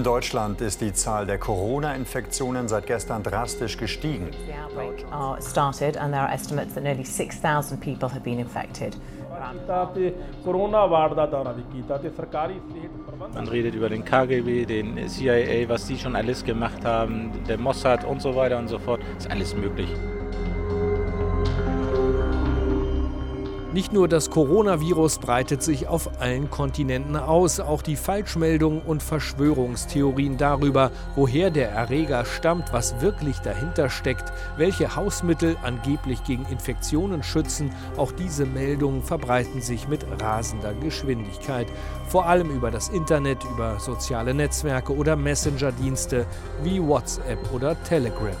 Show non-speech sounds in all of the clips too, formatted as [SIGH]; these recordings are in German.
In Deutschland ist die Zahl der Corona-Infektionen seit gestern drastisch gestiegen. Man redet über den KGB, den CIA, was die schon alles gemacht haben, der Mossad und so weiter und so fort. Ist alles möglich. Nicht nur das Coronavirus breitet sich auf allen Kontinenten aus, auch die Falschmeldungen und Verschwörungstheorien darüber, woher der Erreger stammt, was wirklich dahinter steckt, welche Hausmittel angeblich gegen Infektionen schützen, auch diese Meldungen verbreiten sich mit rasender Geschwindigkeit, vor allem über das Internet, über soziale Netzwerke oder Messenger-Dienste wie WhatsApp oder Telegram.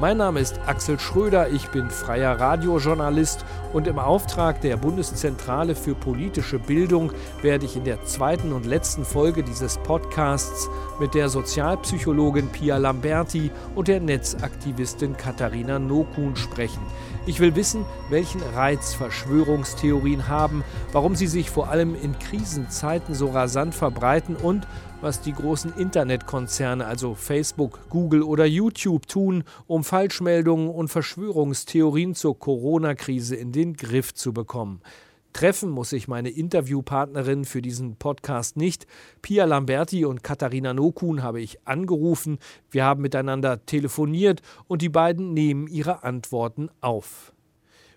Mein Name ist Axel Schröder, ich bin freier Radiojournalist und im Auftrag der Bundeszentrale für politische Bildung werde ich in der zweiten und letzten Folge dieses Podcasts mit der Sozialpsychologin Pia Lamberti und der Netzaktivistin Katharina Nokun sprechen. Ich will wissen, welchen Reiz Verschwörungstheorien haben, warum sie sich vor allem in Krisenzeiten so rasant verbreiten und was die großen Internetkonzerne, also Facebook, Google oder YouTube tun, um Falschmeldungen und Verschwörungstheorien zur Corona-Krise in den Griff zu bekommen. Treffen muss ich meine Interviewpartnerin für diesen Podcast nicht. Pia Lamberti und Katharina Nokun habe ich angerufen. Wir haben miteinander telefoniert und die beiden nehmen ihre Antworten auf.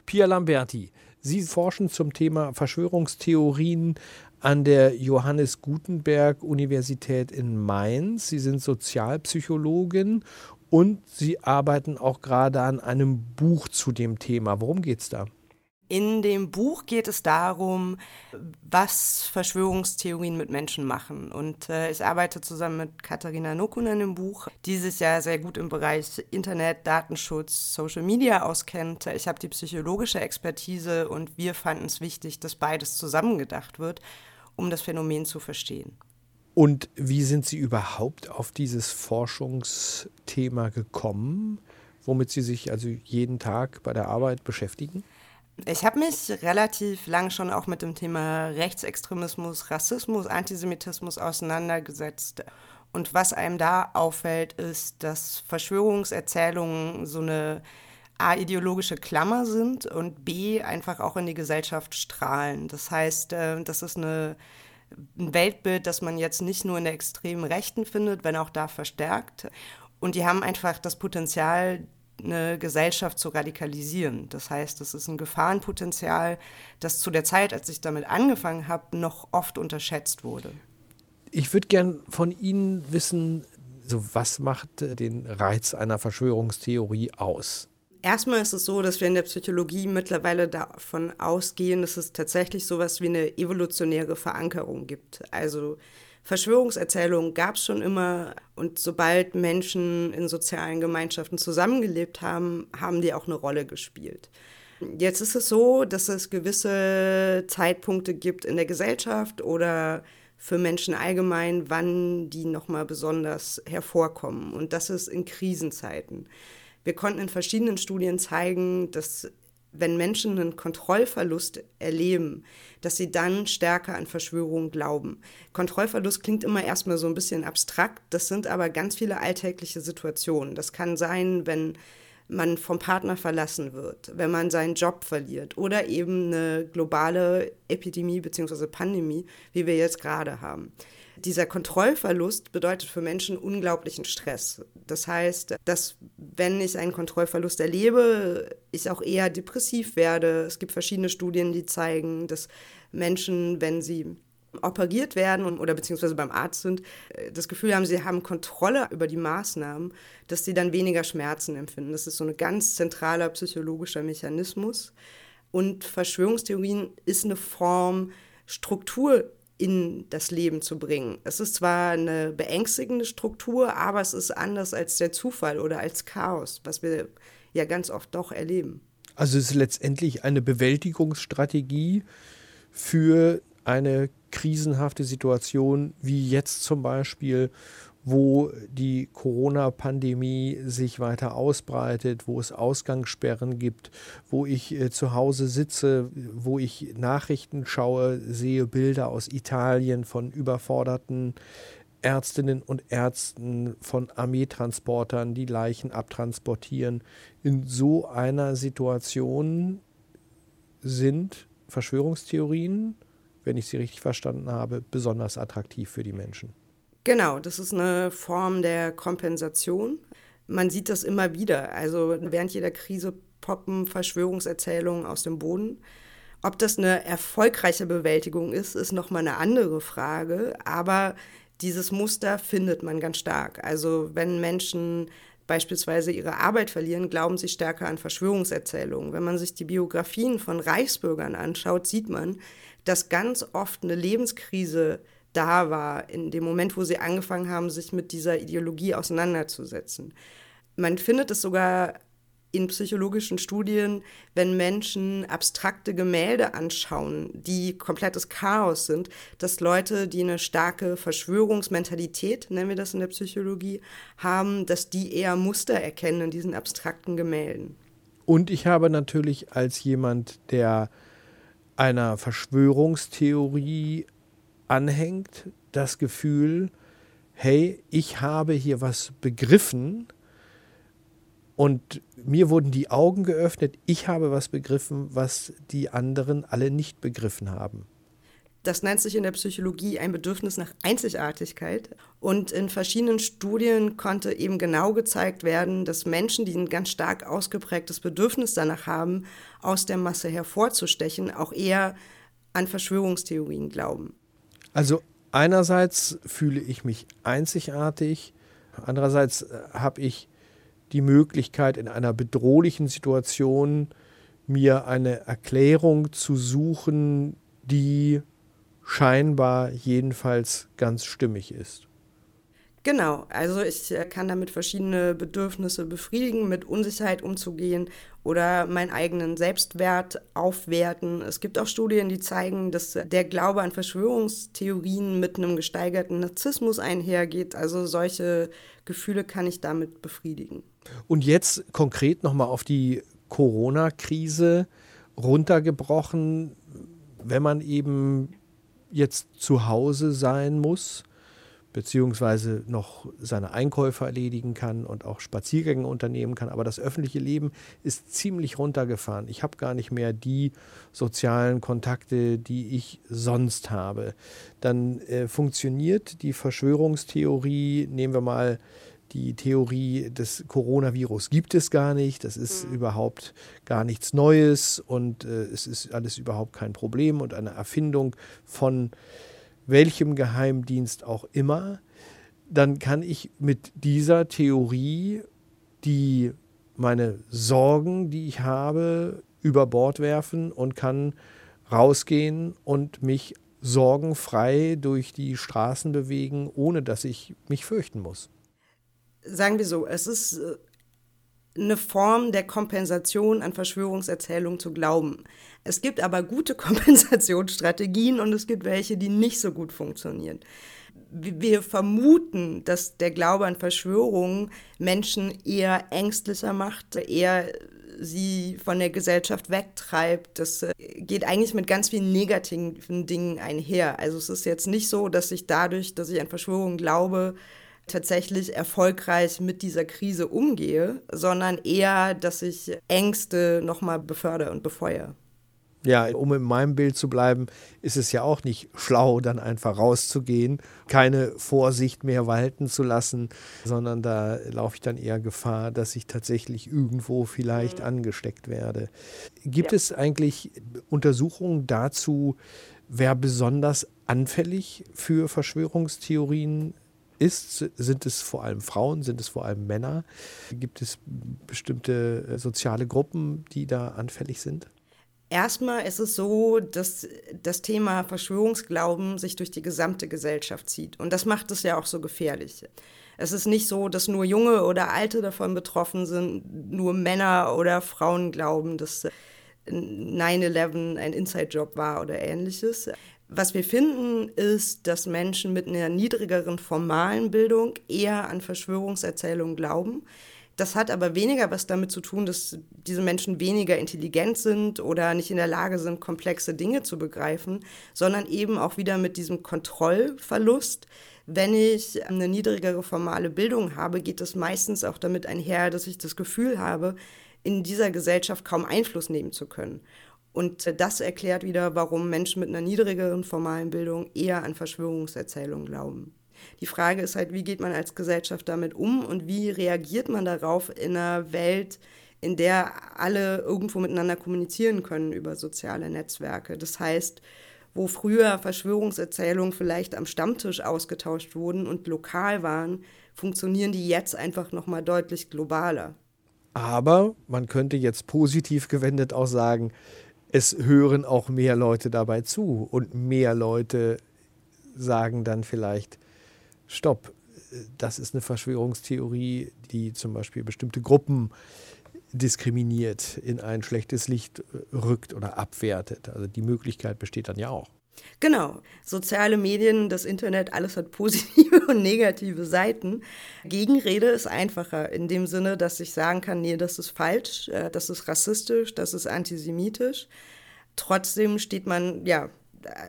Pia Lamberti, Sie forschen zum Thema Verschwörungstheorien an der Johannes Gutenberg Universität in Mainz. Sie sind Sozialpsychologin und Sie arbeiten auch gerade an einem Buch zu dem Thema. Worum geht es da? In dem Buch geht es darum, was Verschwörungstheorien mit Menschen machen. Und äh, ich arbeite zusammen mit Katharina Nokun an dem Buch, die sich ja sehr gut im Bereich Internet, Datenschutz, Social Media auskennt. Ich habe die psychologische Expertise und wir fanden es wichtig, dass beides zusammengedacht wird, um das Phänomen zu verstehen. Und wie sind Sie überhaupt auf dieses Forschungsthema gekommen, womit Sie sich also jeden Tag bei der Arbeit beschäftigen? Ich habe mich relativ lang schon auch mit dem Thema Rechtsextremismus, Rassismus, Antisemitismus auseinandergesetzt. Und was einem da auffällt, ist, dass Verschwörungserzählungen so eine A, ideologische Klammer sind und B, einfach auch in die Gesellschaft strahlen. Das heißt, äh, das ist eine, ein Weltbild, das man jetzt nicht nur in der extremen Rechten findet, wenn auch da verstärkt. Und die haben einfach das Potenzial, eine Gesellschaft zu radikalisieren. Das heißt, es ist ein Gefahrenpotenzial, das zu der Zeit, als ich damit angefangen habe, noch oft unterschätzt wurde. Ich würde gern von Ihnen wissen, so was macht den Reiz einer Verschwörungstheorie aus? Erstmal ist es so, dass wir in der Psychologie mittlerweile davon ausgehen, dass es tatsächlich sowas wie eine evolutionäre Verankerung gibt. Also Verschwörungserzählungen gab es schon immer und sobald Menschen in sozialen Gemeinschaften zusammengelebt haben, haben die auch eine Rolle gespielt. Jetzt ist es so, dass es gewisse Zeitpunkte gibt in der Gesellschaft oder für Menschen allgemein, wann die nochmal besonders hervorkommen. Und das ist in Krisenzeiten. Wir konnten in verschiedenen Studien zeigen, dass wenn Menschen einen Kontrollverlust erleben, dass sie dann stärker an Verschwörungen glauben. Kontrollverlust klingt immer erstmal so ein bisschen abstrakt, das sind aber ganz viele alltägliche Situationen. Das kann sein, wenn man vom Partner verlassen wird, wenn man seinen Job verliert oder eben eine globale Epidemie bzw. Pandemie, wie wir jetzt gerade haben. Dieser Kontrollverlust bedeutet für Menschen unglaublichen Stress. Das heißt, dass wenn ich einen Kontrollverlust erlebe, ich auch eher depressiv werde. Es gibt verschiedene Studien, die zeigen, dass Menschen, wenn sie operiert werden oder beziehungsweise beim Arzt sind, äh, das Gefühl haben, sie haben Kontrolle über die Maßnahmen, dass sie dann weniger Schmerzen empfinden. Das ist so ein ganz zentraler psychologischer Mechanismus. Und Verschwörungstheorien ist eine Form, Struktur in das Leben zu bringen. Es ist zwar eine beängstigende Struktur, aber es ist anders als der Zufall oder als Chaos, was wir ja ganz oft doch erleben. Also es ist letztendlich eine Bewältigungsstrategie für eine krisenhafte Situation, wie jetzt zum Beispiel, wo die Corona-Pandemie sich weiter ausbreitet, wo es Ausgangssperren gibt, wo ich äh, zu Hause sitze, wo ich Nachrichten schaue, sehe Bilder aus Italien von überforderten Ärztinnen und Ärzten, von Armeetransportern, die Leichen abtransportieren. In so einer Situation sind Verschwörungstheorien, wenn ich sie richtig verstanden habe, besonders attraktiv für die Menschen. Genau, das ist eine Form der Kompensation. Man sieht das immer wieder. Also während jeder Krise poppen Verschwörungserzählungen aus dem Boden. Ob das eine erfolgreiche Bewältigung ist, ist nochmal eine andere Frage. Aber dieses Muster findet man ganz stark. Also wenn Menschen beispielsweise ihre Arbeit verlieren, glauben sie stärker an Verschwörungserzählungen. Wenn man sich die Biografien von Reichsbürgern anschaut, sieht man, dass ganz oft eine Lebenskrise da war, in dem Moment, wo sie angefangen haben, sich mit dieser Ideologie auseinanderzusetzen. Man findet es sogar in psychologischen Studien, wenn Menschen abstrakte Gemälde anschauen, die komplettes Chaos sind, dass Leute, die eine starke Verschwörungsmentalität, nennen wir das in der Psychologie, haben, dass die eher Muster erkennen in diesen abstrakten Gemälden. Und ich habe natürlich als jemand, der einer Verschwörungstheorie anhängt, das Gefühl, hey, ich habe hier was begriffen, und mir wurden die Augen geöffnet. Ich habe was begriffen, was die anderen alle nicht begriffen haben. Das nennt sich in der Psychologie ein Bedürfnis nach Einzigartigkeit. Und in verschiedenen Studien konnte eben genau gezeigt werden, dass Menschen, die ein ganz stark ausgeprägtes Bedürfnis danach haben, aus der Masse hervorzustechen, auch eher an Verschwörungstheorien glauben. Also einerseits fühle ich mich einzigartig, andererseits äh, habe ich die Möglichkeit, in einer bedrohlichen Situation mir eine Erklärung zu suchen, die scheinbar jedenfalls ganz stimmig ist. Genau, also ich äh, kann damit verschiedene Bedürfnisse befriedigen, mit Unsicherheit umzugehen oder meinen eigenen Selbstwert aufwerten. Es gibt auch Studien, die zeigen, dass der Glaube an Verschwörungstheorien mit einem gesteigerten Narzissmus einhergeht. Also solche Gefühle kann ich damit befriedigen. Und jetzt konkret nochmal auf die Corona-Krise runtergebrochen, wenn man eben jetzt zu Hause sein muss, beziehungsweise noch seine Einkäufe erledigen kann und auch Spaziergänge unternehmen kann. Aber das öffentliche Leben ist ziemlich runtergefahren. Ich habe gar nicht mehr die sozialen Kontakte, die ich sonst habe. Dann äh, funktioniert die Verschwörungstheorie, nehmen wir mal die Theorie des Coronavirus gibt es gar nicht, das ist mhm. überhaupt gar nichts Neues und äh, es ist alles überhaupt kein Problem und eine Erfindung von welchem Geheimdienst auch immer, dann kann ich mit dieser Theorie die meine Sorgen, die ich habe, über Bord werfen und kann rausgehen und mich sorgenfrei durch die Straßen bewegen, ohne dass ich mich fürchten muss. Sagen wir so, es ist äh, eine Form der Kompensation an Verschwörungserzählungen zu glauben. Es gibt aber gute [LAUGHS] Kompensationsstrategien und es gibt welche, die nicht so gut funktionieren. Wir vermuten, dass der Glaube an Verschwörungen Menschen eher ängstlicher macht, eher sie von der Gesellschaft wegtreibt. Das äh, geht eigentlich mit ganz vielen negativen Dingen einher. Also es ist jetzt nicht so, dass ich dadurch, dass ich an Verschwörungen glaube, tatsächlich erfolgreich mit dieser Krise umgehe, sondern eher, dass ich Ängste nochmal befördere und befeuere. Ja, um in meinem Bild zu bleiben, ist es ja auch nicht schlau, dann einfach rauszugehen, keine Vorsicht mehr walten zu lassen, sondern da laufe ich dann eher Gefahr, dass ich tatsächlich irgendwo vielleicht mhm. angesteckt werde. Gibt ja. es eigentlich Untersuchungen dazu, wer besonders anfällig für Verschwörungstheorien ist? Sind es vor allem Frauen? Sind es vor allem Männer? Gibt es bestimmte äh, soziale Gruppen, die da anfällig sind? Erstmal ist es so, dass das Thema Verschwörungsglauben sich durch die gesamte Gesellschaft zieht. Und das macht es ja auch so gefährlich. Es ist nicht so, dass nur Junge oder Alte davon betroffen sind, nur Männer oder Frauen glauben, dass 9-11 ein Inside-Job war oder ähnliches. Was wir finden, ist, dass Menschen mit einer niedrigeren formalen Bildung eher an Verschwörungserzählungen glauben. Das hat aber weniger was damit zu tun, dass diese Menschen weniger intelligent sind oder nicht in der Lage sind, komplexe Dinge zu begreifen, sondern eben auch wieder mit diesem Kontrollverlust, Wenn ich eine niedrigere formale Bildung habe, geht es meistens auch damit einher, dass ich das Gefühl habe, in dieser Gesellschaft kaum Einfluss nehmen zu können. Und das erklärt wieder, warum Menschen mit einer niedrigeren formalen Bildung eher an Verschwörungserzählungen glauben. Die Frage ist halt, wie geht man als Gesellschaft damit um und wie reagiert man darauf in einer Welt, in der alle irgendwo miteinander kommunizieren können über soziale Netzwerke. Das heißt, wo früher Verschwörungserzählungen vielleicht am Stammtisch ausgetauscht wurden und lokal waren, funktionieren die jetzt einfach noch mal deutlich globaler. Aber man könnte jetzt positiv gewendet auch sagen, es hören auch mehr Leute dabei zu und mehr Leute sagen dann vielleicht, stopp, das ist eine Verschwörungstheorie, die zum Beispiel bestimmte Gruppen diskriminiert, in ein schlechtes Licht rückt oder abwertet. Also die Möglichkeit besteht dann ja auch. Genau. Soziale Medien, das Internet, alles hat positive [LAUGHS] und negative Seiten. Gegenrede ist einfacher in dem Sinne, dass ich sagen kann, nee, das ist falsch, äh, das ist rassistisch, das ist antisemitisch. Trotzdem steht man, ja,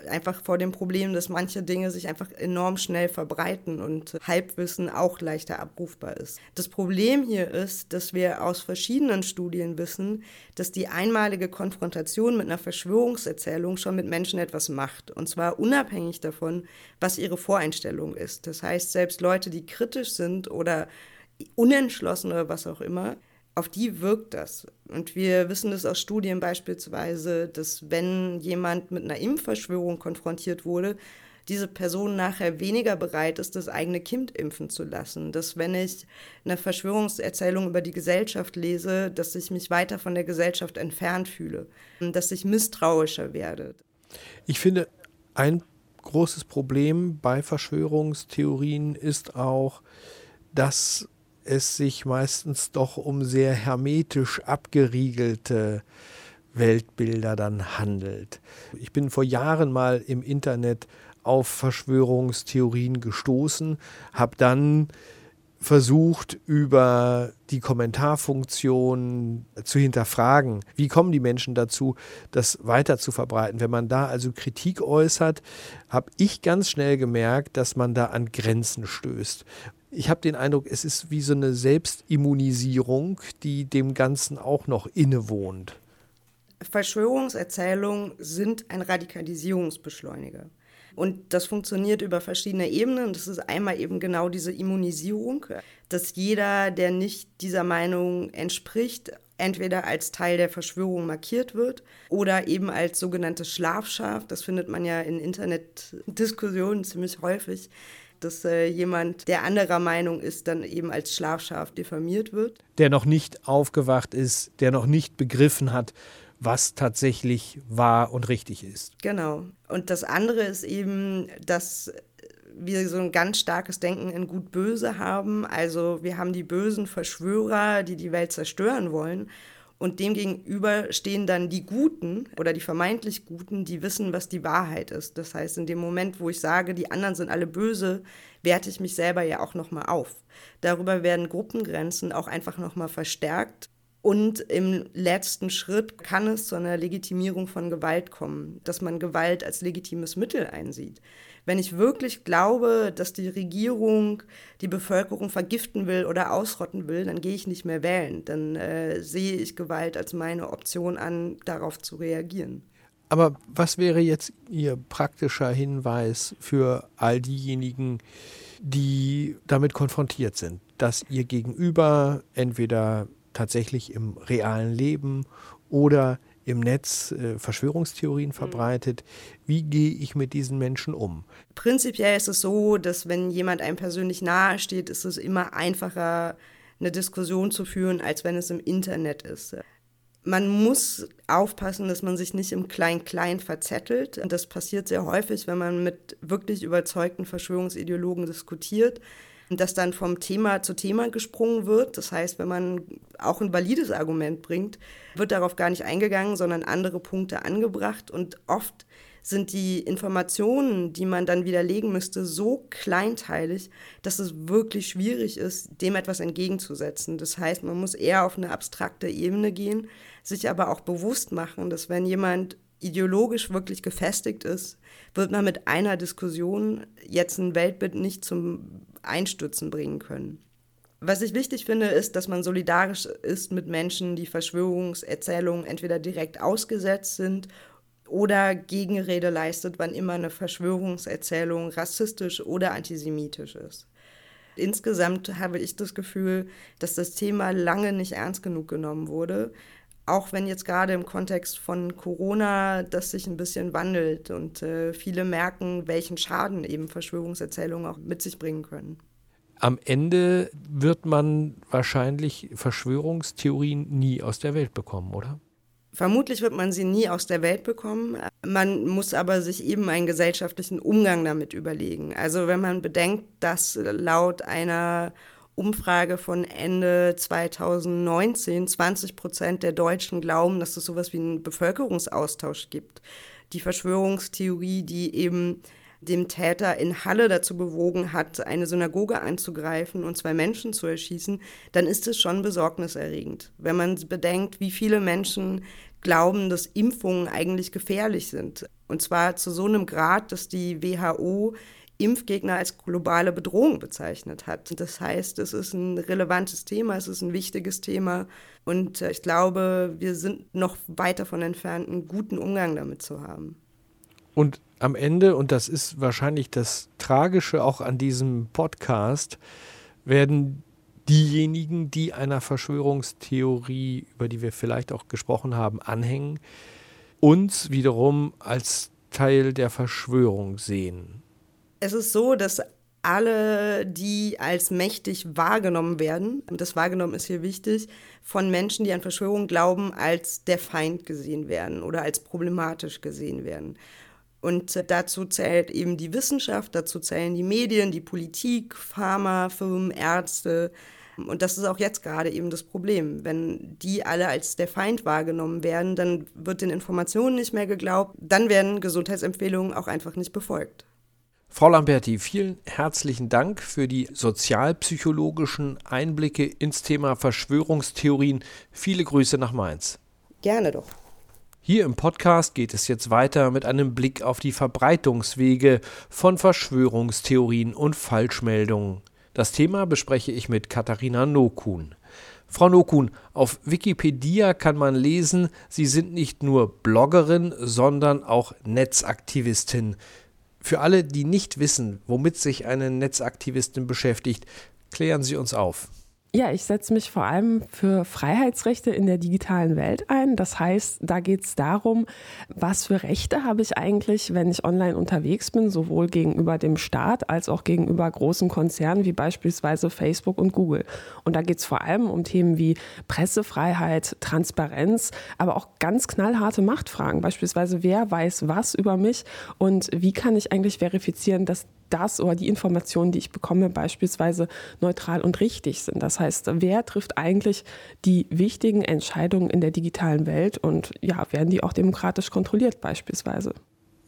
einfach vor dem Problem, dass manche Dinge sich einfach enorm schnell verbreiten und Halbwissen auch leichter abrufbar ist. Das Problem hier ist, dass wir aus verschiedenen Studien wissen, dass die einmalige Konfrontation mit einer Verschwörungserzählung schon mit Menschen etwas macht. Und zwar unabhängig davon, was ihre Voreinstellung ist. Das heißt, selbst Leute, die kritisch sind oder unentschlossen oder was auch immer, auf die wirkt das. Und wir wissen das aus Studien beispielsweise, dass wenn jemand mit einer Impfverschwörung konfrontiert wurde, diese Person nachher weniger bereit ist, das eigene Kind impfen zu lassen. Dass wenn ich eine Verschwörungserzählung über die Gesellschaft lese, dass ich mich weiter von der Gesellschaft entfernt fühle, dass ich misstrauischer werde. Ich finde, ein großes Problem bei Verschwörungstheorien ist auch, dass es sich meistens doch um sehr hermetisch abgeriegelte Weltbilder dann handelt. Ich bin vor Jahren mal im Internet auf Verschwörungstheorien gestoßen, habe dann versucht, über die Kommentarfunktion zu hinterfragen. Wie kommen die Menschen dazu, das weiter zu verbreiten? Wenn man da also Kritik äußert, habe ich ganz schnell gemerkt, dass man da an Grenzen stößt ich habe den Eindruck, es ist wie so eine Selbstimmunisierung, die dem Ganzen auch noch innewohnt. Verschwörungserzählungen sind ein Radikalisierungsbeschleuniger. Und das funktioniert über verschiedene Ebenen. Das ist einmal eben genau diese Immunisierung, dass jeder, der nicht dieser Meinung entspricht, entweder als Teil der Verschwörung markiert wird oder eben als sogenanntes Schlafschaf. Das findet man ja in Internetdiskussionen ziemlich häufig dass äh, jemand, der anderer Meinung ist, dann eben als Schlafschaf diffamiert wird. Der noch nicht aufgewacht ist, der noch nicht begriffen hat, was tatsächlich wahr und richtig ist. Genau. Und das andere ist eben, dass wir so ein ganz starkes Denken in Gut-Böse haben. Also wir haben die bösen Verschwörer, die die Welt zerstören wollen. Und demgegenüber stehen dann die Guten oder die vermeintlich Guten, die wissen, was die Wahrheit ist. Das heißt, in dem Moment, wo ich sage, die anderen sind alle böse, werte ich mich selber ja auch nochmal auf. Darüber werden Gruppengrenzen auch einfach nochmal verstärkt. Und im letzten Schritt kann es zu einer Legitimierung von Gewalt kommen, dass man Gewalt als legitimes Mittel einsieht. Wenn ich wirklich glaube, dass die Regierung die Bevölkerung vergiften will oder ausrotten will, dann gehe ich nicht mehr wählen. Dann äh, sehe ich Gewalt als meine Option an, darauf zu reagieren. Aber was wäre jetzt Ihr praktischer Hinweis für all diejenigen, die damit konfrontiert sind, dass ihr Gegenüber entweder tatsächlich im realen Leben oder im Netz äh, Verschwörungstheorien mhm. verbreitet. Wie gehe ich mit diesen Menschen um? Prinzipiell ist es so, dass wenn jemand einem persönlich nahe steht, ist es immer einfacher, eine Diskussion zu führen, als wenn es im Internet ist. Man muss aufpassen, dass man sich nicht im Klein-Klein verzettelt. Und das passiert sehr häufig, wenn man mit wirklich überzeugten Verschwörungsideologen diskutiert dass dann vom Thema zu Thema gesprungen wird. Das heißt, wenn man auch ein valides Argument bringt, wird darauf gar nicht eingegangen, sondern andere Punkte angebracht. Und oft sind die Informationen, die man dann widerlegen müsste, so kleinteilig, dass es wirklich schwierig ist, dem etwas entgegenzusetzen. Das heißt, man muss eher auf eine abstrakte Ebene gehen, sich aber auch bewusst machen, dass wenn jemand ideologisch wirklich gefestigt ist, wird man mit einer Diskussion jetzt ein Weltbild nicht zum Einstürzen bringen können. Was ich wichtig finde, ist, dass man solidarisch ist mit Menschen, die Verschwörungserzählungen entweder direkt ausgesetzt sind oder Gegenrede leistet, wann immer eine Verschwörungserzählung rassistisch oder antisemitisch ist. Insgesamt habe ich das Gefühl, dass das Thema lange nicht ernst genug genommen wurde, auch wenn jetzt gerade im Kontext von Corona das sich ein bisschen wandelt und äh, viele merken, welchen Schaden eben Verschwörungserzählungen auch mit sich bringen können. Am Ende wird man wahrscheinlich Verschwörungstheorien nie aus der Welt bekommen, oder? Vermutlich wird man sie nie aus der Welt bekommen. Man muss aber sich eben einen gesellschaftlichen Umgang damit überlegen. Also wenn man bedenkt, dass laut einer Umfrage von Ende 2019 20 Prozent der Deutschen glauben, dass es sowas wie einen Bevölkerungsaustausch gibt. Die Verschwörungstheorie, die eben dem Täter in Halle dazu bewogen hat, eine Synagoge anzugreifen und zwei Menschen zu erschießen, dann ist es schon besorgniserregend. Wenn man bedenkt, wie viele Menschen glauben, dass Impfungen eigentlich gefährlich sind. Und zwar zu so einem Grad, dass die WHO Impfgegner als globale Bedrohung bezeichnet hat. Das heißt, es ist ein relevantes Thema, es ist ein wichtiges Thema und äh, ich glaube, wir sind noch weit davon entfernt, einen guten Umgang damit zu haben. Und am Ende, und das ist wahrscheinlich das Tragische auch an diesem Podcast, werden diejenigen, die einer Verschwörungstheorie, über die wir vielleicht auch gesprochen haben, anhängen, uns wiederum als Teil der Verschwörung sehen. Es ist so, dass alle, die als mächtig wahrgenommen werden, und das wahrgenommen ist hier wichtig, von Menschen, die an Verschwörung glauben, als der Feind gesehen werden oder als problematisch gesehen werden. Und dazu zählt eben die Wissenschaft, dazu zählen die Medien, die Politik, Pharmafirmen, Ärzte. Und das ist auch jetzt gerade eben das Problem. Wenn die alle als der Feind wahrgenommen werden, dann wird den Informationen nicht mehr geglaubt, dann werden Gesundheitsempfehlungen auch einfach nicht befolgt. Frau Lamberti, vielen herzlichen Dank für die sozialpsychologischen Einblicke ins Thema Verschwörungstheorien. Viele Grüße nach Mainz. Gerne doch. Hier im Podcast geht es jetzt weiter mit einem Blick auf die Verbreitungswege von Verschwörungstheorien und Falschmeldungen. Das Thema bespreche ich mit Katharina Nokun. Frau Nokun, auf Wikipedia kann man lesen, Sie sind nicht nur Bloggerin, sondern auch Netzaktivistin. Für alle, die nicht wissen, womit sich eine Netzaktivistin beschäftigt, klären Sie uns auf. Ja, ich setze mich vor allem für Freiheitsrechte in der digitalen Welt ein. Das heißt, da geht es darum, was für Rechte habe ich eigentlich, wenn ich online unterwegs bin, sowohl gegenüber dem Staat als auch gegenüber großen Konzernen wie beispielsweise Facebook und Google. Und da geht es vor allem um Themen wie Pressefreiheit, Transparenz, aber auch ganz knallharte Machtfragen. Beispielsweise, wer weiß was über mich und wie kann ich eigentlich verifizieren, dass das oder die Informationen, die ich bekomme, beispielsweise neutral und richtig sind. Das heißt, wer trifft eigentlich die wichtigen Entscheidungen in der digitalen Welt und ja, werden die auch demokratisch kontrolliert beispielsweise?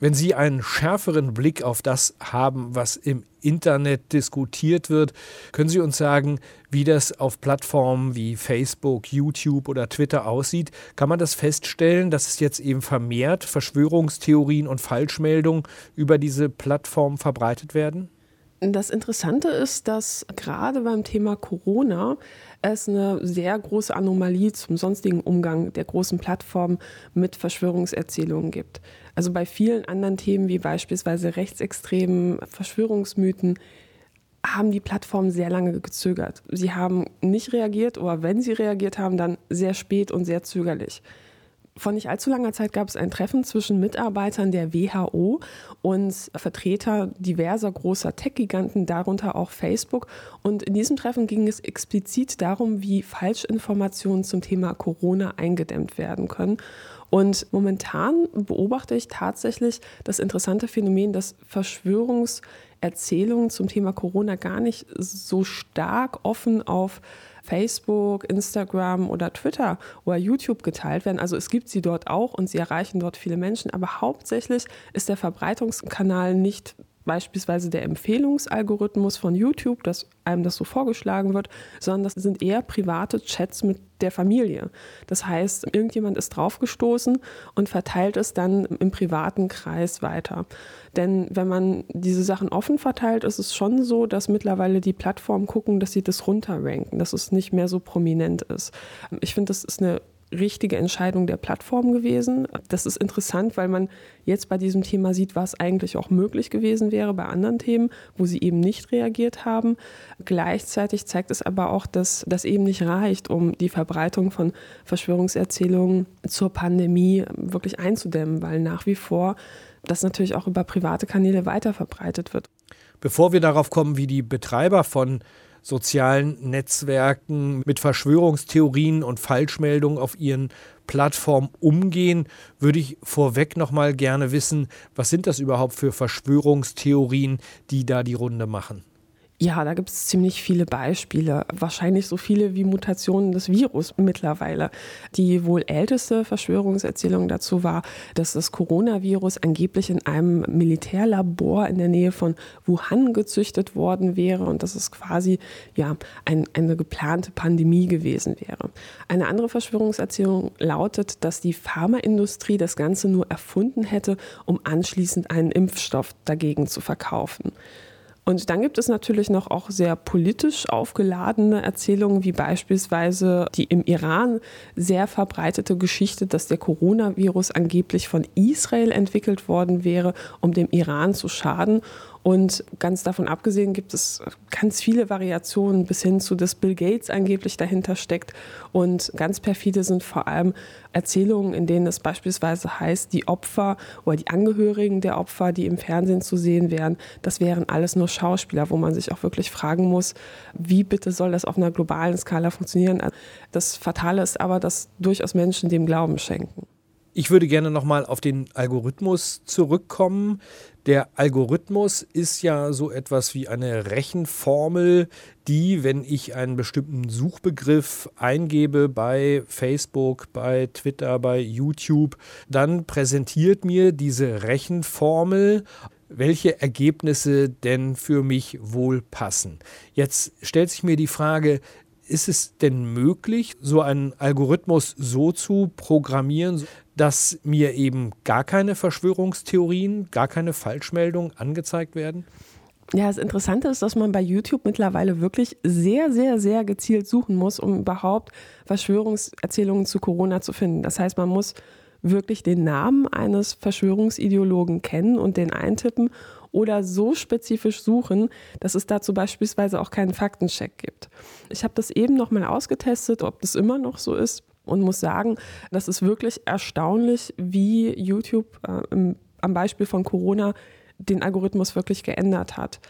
Wenn Sie einen schärferen Blick auf das haben, was im Internet diskutiert wird, können Sie uns sagen, wie das auf Plattformen wie Facebook, YouTube oder Twitter aussieht? Kann man das feststellen, dass es jetzt eben vermehrt Verschwörungstheorien und Falschmeldungen über diese Plattformen verbreitet werden? Das Interessante ist, dass gerade beim Thema Corona es eine sehr große Anomalie zum sonstigen Umgang der großen Plattformen mit Verschwörungserzählungen gibt. Also bei vielen anderen Themen wie beispielsweise rechtsextremen Verschwörungsmythen haben die Plattformen sehr lange gezögert. Sie haben nicht reagiert oder wenn sie reagiert haben, dann sehr spät und sehr zögerlich. Vor nicht allzu langer Zeit gab es ein Treffen zwischen Mitarbeitern der WHO und Vertreter diverser großer Tech-Giganten, darunter auch Facebook. Und in diesem Treffen ging es explizit darum, wie Falschinformationen zum Thema Corona eingedämmt werden können. Und momentan beobachte ich tatsächlich das interessante Phänomen, dass Verschwörungserzählungen zum Thema Corona gar nicht so stark offen auf Facebook, Instagram oder Twitter oder YouTube geteilt werden. Also es gibt sie dort auch und sie erreichen dort viele Menschen, aber hauptsächlich ist der Verbreitungskanal nicht beispielsweise der Empfehlungsalgorithmus von YouTube, dass einem das so vorgeschlagen wird, sondern das sind eher private Chats mit der Familie. Das heißt, irgendjemand ist draufgestoßen und verteilt es dann im privaten Kreis weiter. Denn wenn man diese Sachen offen verteilt, ist es schon so, dass mittlerweile die Plattformen gucken, dass sie das runterranken, dass es nicht mehr so prominent ist. Ich finde, das ist eine richtige Entscheidung der Plattform gewesen. Das ist interessant, weil man jetzt bei diesem Thema sieht, was eigentlich auch möglich gewesen wäre bei anderen Themen, wo sie eben nicht reagiert haben. Gleichzeitig zeigt es aber auch, dass das eben nicht reicht, um die Verbreitung von Verschwörungserzählungen zur Pandemie wirklich einzudämmen, weil nach wie vor das natürlich auch über private Kanäle weiterverbreitet wird. Bevor wir darauf kommen, wie die Betreiber von sozialen Netzwerken mit Verschwörungstheorien und Falschmeldungen auf ihren Plattformen umgehen, würde ich vorweg noch mal gerne wissen, was sind das überhaupt für Verschwörungstheorien, die da die Runde machen? Ja, da gibt es ziemlich viele Beispiele. Wahrscheinlich so viele wie Mutationen des Virus mittlerweile. Die wohl älteste Verschwörungserzählung dazu war, dass das Coronavirus angeblich in einem Militärlabor in der Nähe von Wuhan gezüchtet worden wäre und dass es quasi ja, ein, eine geplante Pandemie gewesen wäre. Eine andere Verschwörungserzählung lautet, dass die Pharmaindustrie das Ganze nur erfunden hätte, um anschließend einen Impfstoff dagegen zu verkaufen. Und dann gibt es natürlich noch auch sehr politisch aufgeladene Erzählungen, wie beispielsweise die im Iran sehr verbreitete Geschichte, dass der Coronavirus angeblich von Israel entwickelt worden wäre, um dem Iran zu schaden. Und ganz davon abgesehen gibt es ganz viele Variationen bis hin zu, dass Bill Gates angeblich dahinter steckt. Und ganz perfide sind vor allem Erzählungen, in denen es beispielsweise heißt, die Opfer oder die Angehörigen der Opfer, die im Fernsehen zu sehen wären, das wären alles nur Schauspieler, wo man sich auch wirklich fragen muss, wie bitte soll das auf einer globalen Skala funktionieren. Das Fatale ist aber, dass durchaus Menschen dem Glauben schenken. Ich würde gerne nochmal auf den Algorithmus zurückkommen. Der Algorithmus ist ja so etwas wie eine Rechenformel, die, wenn ich einen bestimmten Suchbegriff eingebe bei Facebook, bei Twitter, bei YouTube, dann präsentiert mir diese Rechenformel welche Ergebnisse denn für mich wohl passen. Jetzt stellt sich mir die Frage, ist es denn möglich, so einen Algorithmus so zu programmieren, dass mir eben gar keine Verschwörungstheorien, gar keine Falschmeldungen angezeigt werden? Ja, das Interessante ist, dass man bei YouTube mittlerweile wirklich sehr, sehr, sehr gezielt suchen muss, um überhaupt Verschwörungserzählungen zu Corona zu finden. Das heißt, man muss wirklich den Namen eines Verschwörungsideologen kennen und den eintippen oder so spezifisch suchen, dass es dazu beispielsweise auch keinen Faktencheck gibt. Ich habe das eben nochmal ausgetestet, ob das immer noch so ist und muss sagen, das ist wirklich erstaunlich, wie YouTube äh, im, am Beispiel von Corona den Algorithmus wirklich geändert hat.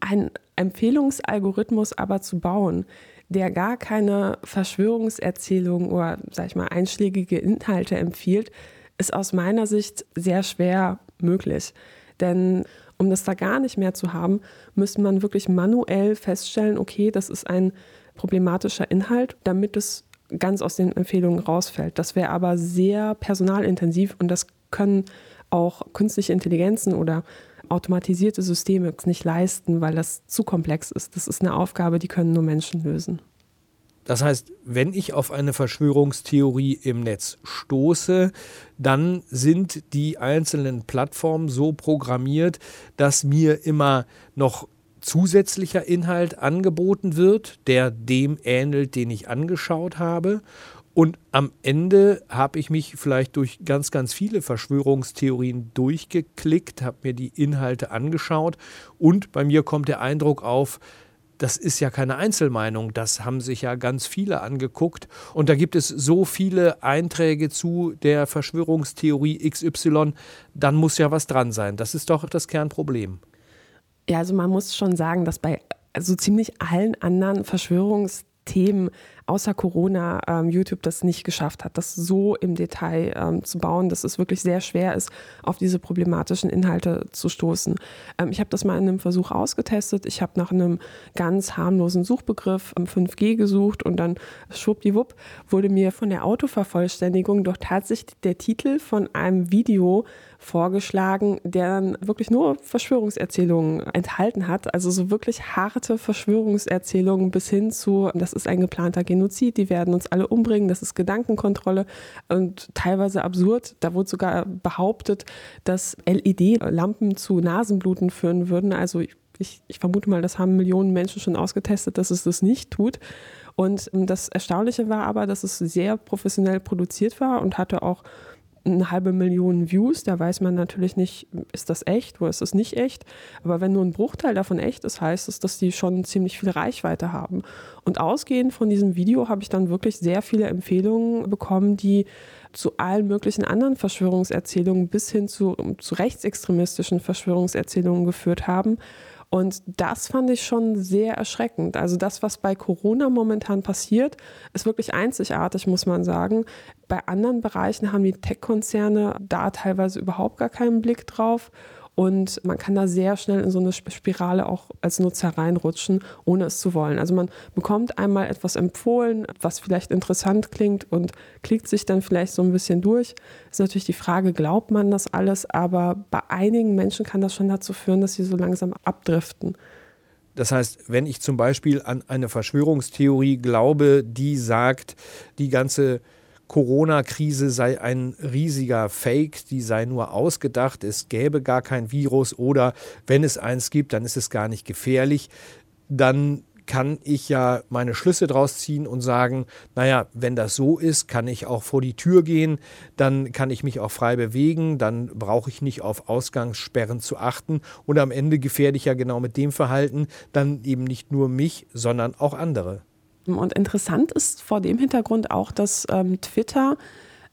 Ein Empfehlungsalgorithmus aber zu bauen, der gar keine Verschwörungserzählung oder, sag ich mal, einschlägige Inhalte empfiehlt, ist aus meiner Sicht sehr schwer möglich. Denn um das da gar nicht mehr zu haben, müsste man wirklich manuell feststellen, okay, das ist ein problematischer Inhalt, damit es ganz aus den Empfehlungen rausfällt. Das wäre aber sehr personalintensiv und das können auch künstliche Intelligenzen oder automatisierte Systeme nicht leisten, weil das zu komplex ist. Das ist eine Aufgabe, die können nur Menschen lösen. Das heißt, wenn ich auf eine Verschwörungstheorie im Netz stoße, dann sind die einzelnen Plattformen so programmiert, dass mir immer noch zusätzlicher Inhalt angeboten wird, der dem ähnelt, den ich angeschaut habe. Und am Ende habe ich mich vielleicht durch ganz, ganz viele Verschwörungstheorien durchgeklickt, habe mir die Inhalte angeschaut und bei mir kommt der Eindruck auf, das ist ja keine Einzelmeinung, das haben sich ja ganz viele angeguckt. Und da gibt es so viele Einträge zu der Verschwörungstheorie XY, dann muss ja was dran sein. Das ist doch das Kernproblem. Ja, also man muss schon sagen, dass bei so ziemlich allen anderen Verschwörungsthemen außer Corona ähm, YouTube das nicht geschafft hat, das so im Detail ähm, zu bauen, dass es wirklich sehr schwer ist, auf diese problematischen Inhalte zu stoßen. Ähm, ich habe das mal in einem Versuch ausgetestet. Ich habe nach einem ganz harmlosen Suchbegriff 5G gesucht und dann schwuppdiwupp wurde mir von der Autovervollständigung doch tatsächlich der Titel von einem Video vorgeschlagen, der dann wirklich nur Verschwörungserzählungen enthalten hat. Also so wirklich harte Verschwörungserzählungen bis hin zu, das ist ein geplanter Genozid, die werden uns alle umbringen, das ist Gedankenkontrolle und teilweise absurd. Da wurde sogar behauptet, dass LED-Lampen zu Nasenbluten führen würden. Also ich, ich vermute mal, das haben Millionen Menschen schon ausgetestet, dass es das nicht tut. Und das Erstaunliche war aber, dass es sehr professionell produziert war und hatte auch eine halbe Million Views, da weiß man natürlich nicht, ist das echt oder ist das nicht echt. Aber wenn nur ein Bruchteil davon echt ist, heißt es, dass die schon ziemlich viel Reichweite haben. Und ausgehend von diesem Video habe ich dann wirklich sehr viele Empfehlungen bekommen, die zu allen möglichen anderen Verschwörungserzählungen bis hin zu, zu rechtsextremistischen Verschwörungserzählungen geführt haben. Und das fand ich schon sehr erschreckend. Also das, was bei Corona momentan passiert, ist wirklich einzigartig, muss man sagen. Bei anderen Bereichen haben die Tech-Konzerne da teilweise überhaupt gar keinen Blick drauf. Und man kann da sehr schnell in so eine Spirale auch als Nutzer reinrutschen, ohne es zu wollen. Also man bekommt einmal etwas empfohlen, was vielleicht interessant klingt und klickt sich dann vielleicht so ein bisschen durch. Ist natürlich die Frage, glaubt man das alles? Aber bei einigen Menschen kann das schon dazu führen, dass sie so langsam abdriften. Das heißt, wenn ich zum Beispiel an eine Verschwörungstheorie glaube, die sagt, die ganze Corona-Krise sei ein riesiger Fake, die sei nur ausgedacht, es gäbe gar kein Virus oder wenn es eins gibt, dann ist es gar nicht gefährlich, dann kann ich ja meine Schlüsse draus ziehen und sagen, naja, wenn das so ist, kann ich auch vor die Tür gehen, dann kann ich mich auch frei bewegen, dann brauche ich nicht auf Ausgangssperren zu achten und am Ende gefährde ich ja genau mit dem Verhalten dann eben nicht nur mich, sondern auch andere. Und interessant ist vor dem Hintergrund auch, dass ähm, Twitter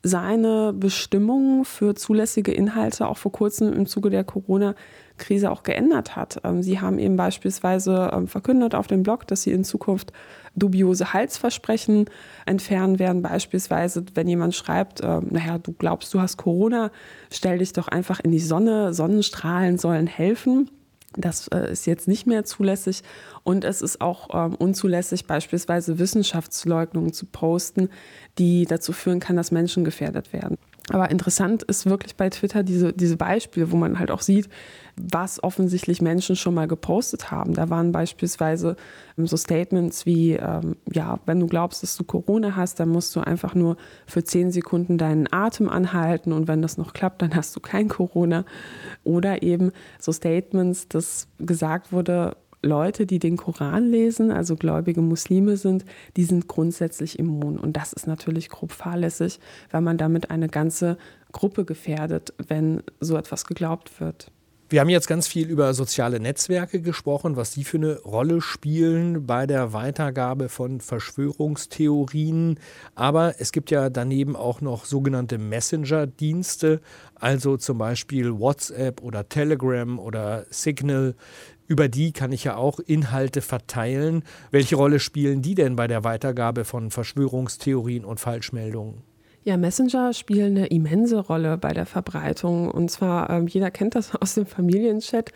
seine Bestimmungen für zulässige Inhalte auch vor kurzem im Zuge der Corona-Krise auch geändert hat. Ähm, sie haben eben beispielsweise ähm, verkündet auf dem Blog, dass sie in Zukunft dubiose Halsversprechen entfernen werden. Beispielsweise, wenn jemand schreibt, äh, naja, du glaubst, du hast Corona, stell dich doch einfach in die Sonne, Sonnenstrahlen sollen helfen. Das äh, ist jetzt nicht mehr zulässig und es ist auch ähm, unzulässig, beispielsweise Wissenschaftsleugnungen zu posten, die dazu führen kann, dass Menschen gefährdet werden. Aber interessant ist wirklich bei Twitter diese, diese Beispiele, wo man halt auch sieht, was offensichtlich Menschen schon mal gepostet haben. Da waren beispielsweise ähm, so Statements wie, ähm, ja, wenn du glaubst, dass du Corona hast, dann musst du einfach nur für zehn Sekunden deinen Atem anhalten und wenn das noch klappt, dann hast du kein Corona. Oder eben so Statements, dass gesagt wurde, Leute, die den Koran lesen, also gläubige Muslime sind, die sind grundsätzlich immun. Und das ist natürlich grob fahrlässig, weil man damit eine ganze Gruppe gefährdet, wenn so etwas geglaubt wird. Wir haben jetzt ganz viel über soziale Netzwerke gesprochen, was die für eine Rolle spielen bei der Weitergabe von Verschwörungstheorien. Aber es gibt ja daneben auch noch sogenannte Messenger-Dienste, also zum Beispiel WhatsApp oder Telegram oder Signal. Über die kann ich ja auch Inhalte verteilen. Welche Rolle spielen die denn bei der Weitergabe von Verschwörungstheorien und Falschmeldungen? Ja, Messenger spielen eine immense Rolle bei der Verbreitung. Und zwar, ähm, jeder kennt das [LAUGHS] aus dem Familienchat.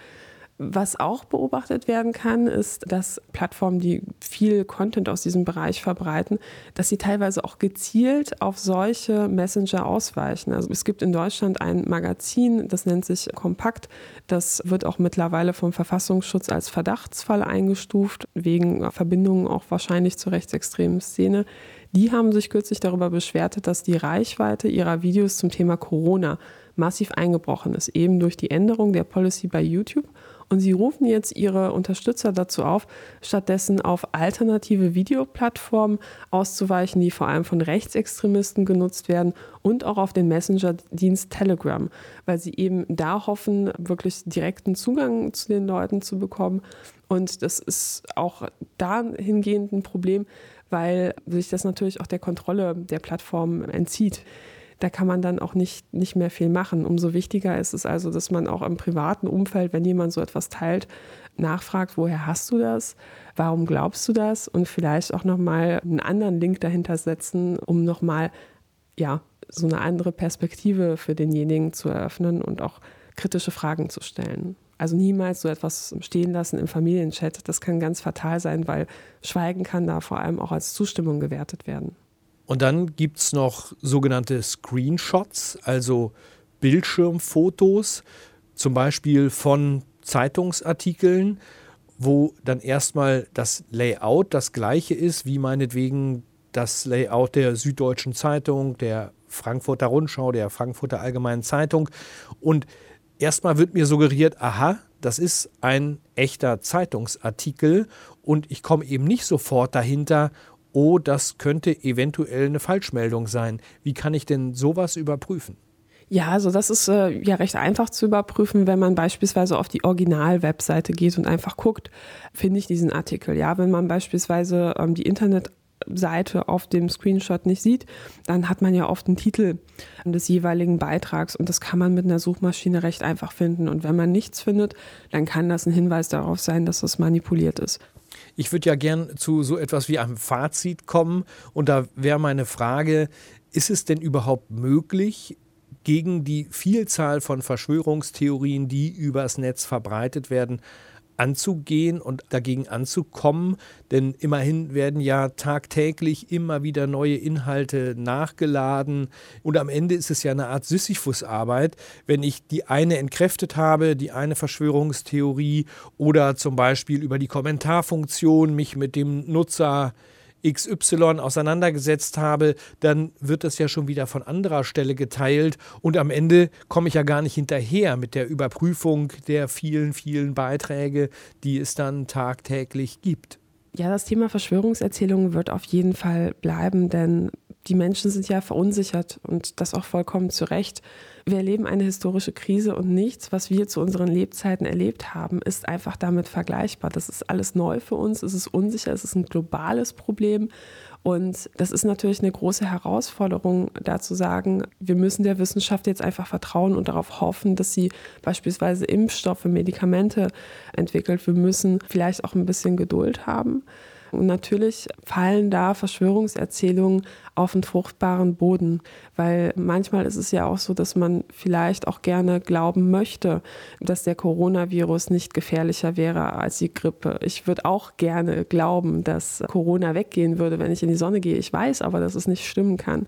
Was auch beobachtet werden kann, ist, dass Plattformen, die viel Content aus diesem Bereich verbreiten, dass sie teilweise auch gezielt auf solche Messenger ausweichen. Also es gibt in Deutschland ein Magazin, das nennt sich Kompakt. Das wird auch mittlerweile vom Verfassungsschutz als Verdachtsfall eingestuft, wegen Verbindungen auch wahrscheinlich zur rechtsextremen Szene. Die haben sich kürzlich darüber beschwert, dass die Reichweite ihrer Videos zum Thema Corona massiv eingebrochen ist, eben durch die Änderung der Policy bei YouTube. Und sie rufen jetzt ihre Unterstützer dazu auf, stattdessen auf alternative Videoplattformen auszuweichen, die vor allem von Rechtsextremisten genutzt werden und auch auf den Messenger-Dienst Telegram, weil sie eben da hoffen, wirklich direkten Zugang zu den Leuten zu bekommen. Und das ist auch dahingehend ein Problem, weil sich das natürlich auch der Kontrolle der Plattform entzieht. Da kann man dann auch nicht, nicht mehr viel machen. Umso wichtiger ist es also, dass man auch im privaten Umfeld, wenn jemand so etwas teilt, nachfragt, woher hast du das? Warum glaubst du das? Und vielleicht auch nochmal einen anderen Link dahinter setzen, um nochmal, ja, so eine andere Perspektive für denjenigen zu eröffnen und auch kritische Fragen zu stellen. Also niemals so etwas stehen lassen im Familienchat. Das kann ganz fatal sein, weil Schweigen kann da vor allem auch als Zustimmung gewertet werden. Und dann gibt es noch sogenannte Screenshots, also Bildschirmfotos, zum Beispiel von Zeitungsartikeln, wo dann erstmal das Layout das gleiche ist, wie meinetwegen das Layout der Süddeutschen Zeitung, der Frankfurter Rundschau, der Frankfurter Allgemeinen Zeitung. Und erstmal wird mir suggeriert, aha, das ist ein echter Zeitungsartikel und ich komme eben nicht sofort dahinter, oh, das könnte eventuell eine Falschmeldung sein. Wie kann ich denn sowas überprüfen? Ja, also das ist äh, ja recht einfach zu überprüfen, wenn man beispielsweise auf die Original-Webseite geht und einfach guckt, finde ich diesen Artikel. Ja, wenn man beispielsweise ähm, die Internet Seite auf dem Screenshot nicht sieht, dann hat man ja oft einen Titel des jeweiligen Beitrags und das kann man mit einer Suchmaschine recht einfach finden. Und wenn man nichts findet, dann kann das ein Hinweis darauf sein, dass das manipuliert ist. Ich würde ja gern zu so etwas wie einem Fazit kommen und da wäre meine Frage, ist es denn überhaupt möglich, gegen die Vielzahl von Verschwörungstheorien, die übers Netz verbreitet werden, anzugehen und dagegen anzukommen. Denn immerhin werden ja tagtäglich immer wieder neue Inhalte nachgeladen. Und am Ende ist es ja eine Art Sisyphus-Arbeit, wenn ich die eine entkräftet habe, die eine Verschwörungstheorie oder zum Beispiel über die Kommentarfunktion mich mit dem Nutzer XY auseinandergesetzt habe, dann wird das ja schon wieder von anderer Stelle geteilt und am Ende komme ich ja gar nicht hinterher mit der Überprüfung der vielen, vielen Beiträge, die es dann tagtäglich gibt. Ja, das Thema Verschwörungserzählungen wird auf jeden Fall bleiben, denn die Menschen sind ja verunsichert und das auch vollkommen zu Recht. Wir erleben eine historische Krise und nichts, was wir zu unseren Lebzeiten erlebt haben, ist einfach damit vergleichbar. Das ist alles neu für uns, es ist unsicher, es ist ein globales Problem. Und das ist natürlich eine große Herausforderung, da zu sagen, wir müssen der Wissenschaft jetzt einfach vertrauen und darauf hoffen, dass sie beispielsweise Impfstoffe, Medikamente entwickelt. Wir müssen vielleicht auch ein bisschen Geduld haben. Und natürlich fallen da Verschwörungserzählungen auf einen fruchtbaren Boden, weil manchmal ist es ja auch so, dass man vielleicht auch gerne glauben möchte, dass der Coronavirus nicht gefährlicher wäre als die Grippe. Ich würde auch gerne glauben, dass Corona weggehen würde, wenn ich in die Sonne gehe. Ich weiß aber, dass es nicht stimmen kann.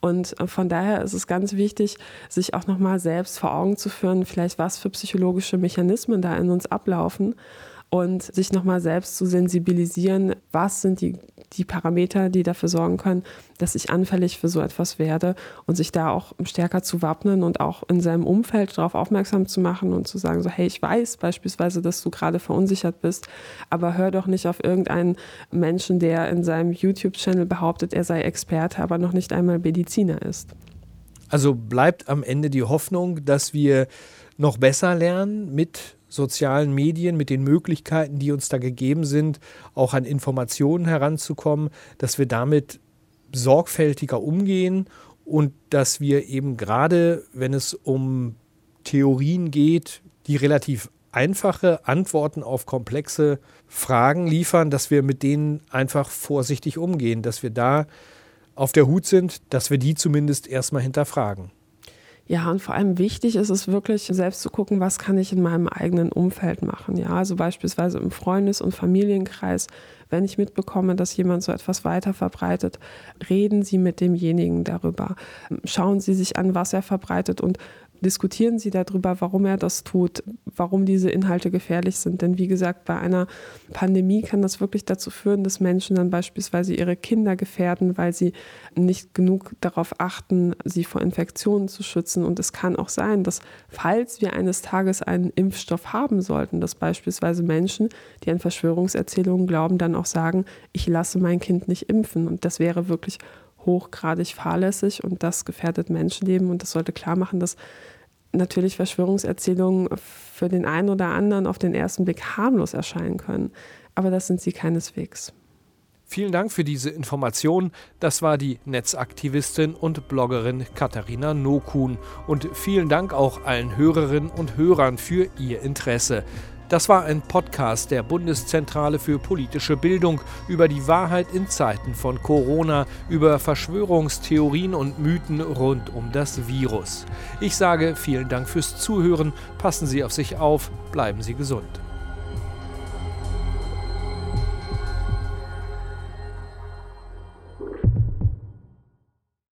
Und von daher ist es ganz wichtig, sich auch nochmal selbst vor Augen zu führen, vielleicht was für psychologische Mechanismen da in uns ablaufen und sich nochmal selbst zu sensibilisieren, was sind die, die Parameter, die dafür sorgen können, dass ich anfällig für so etwas werde und sich da auch stärker zu wappnen und auch in seinem Umfeld darauf aufmerksam zu machen und zu sagen, so hey, ich weiß beispielsweise, dass du gerade verunsichert bist, aber hör doch nicht auf irgendeinen Menschen, der in seinem YouTube-Channel behauptet, er sei Experte, aber noch nicht einmal Mediziner ist. Also bleibt am Ende die Hoffnung, dass wir noch besser lernen mit sozialen Medien, mit den Möglichkeiten, die uns da gegeben sind, auch an Informationen heranzukommen, dass wir damit sorgfältiger umgehen und dass wir eben gerade, wenn es um Theorien geht, die relativ einfache Antworten auf komplexe Fragen liefern, dass wir mit denen einfach vorsichtig umgehen, dass wir da auf der Hut sind, dass wir die zumindest erstmal hinterfragen. Ja, und vor allem wichtig ist es wirklich, selbst zu gucken, was kann ich in meinem eigenen Umfeld machen. Ja, also beispielsweise im Freundes- und Familienkreis, wenn ich mitbekomme, dass jemand so etwas weiter verbreitet, reden Sie mit demjenigen darüber. Schauen Sie sich an, was er verbreitet und diskutieren Sie darüber, warum er das tut, warum diese Inhalte gefährlich sind. Denn wie gesagt, bei einer Pandemie kann das wirklich dazu führen, dass Menschen dann beispielsweise ihre Kinder gefährden, weil sie nicht genug darauf achten, sie vor Infektionen zu schützen. Und es kann auch sein, dass falls wir eines Tages einen Impfstoff haben sollten, dass beispielsweise Menschen, die an Verschwörungserzählungen glauben, dann auch sagen, ich lasse mein Kind nicht impfen. Und das wäre wirklich hochgradig fahrlässig und das gefährdet Menschenleben und das sollte klar machen, dass natürlich Verschwörungserzählungen für den einen oder anderen auf den ersten Blick harmlos erscheinen können. Aber das sind sie keineswegs. Vielen Dank für diese Information. Das war die Netzaktivistin und Bloggerin Katharina Nokun. Und vielen Dank auch allen Hörerinnen und Hörern für ihr Interesse. Das war ein Podcast der Bundeszentrale für politische Bildung über die Wahrheit in Zeiten von Corona, über Verschwörungstheorien und Mythen rund um das Virus. Ich sage vielen Dank fürs Zuhören, passen Sie auf sich auf, bleiben Sie gesund.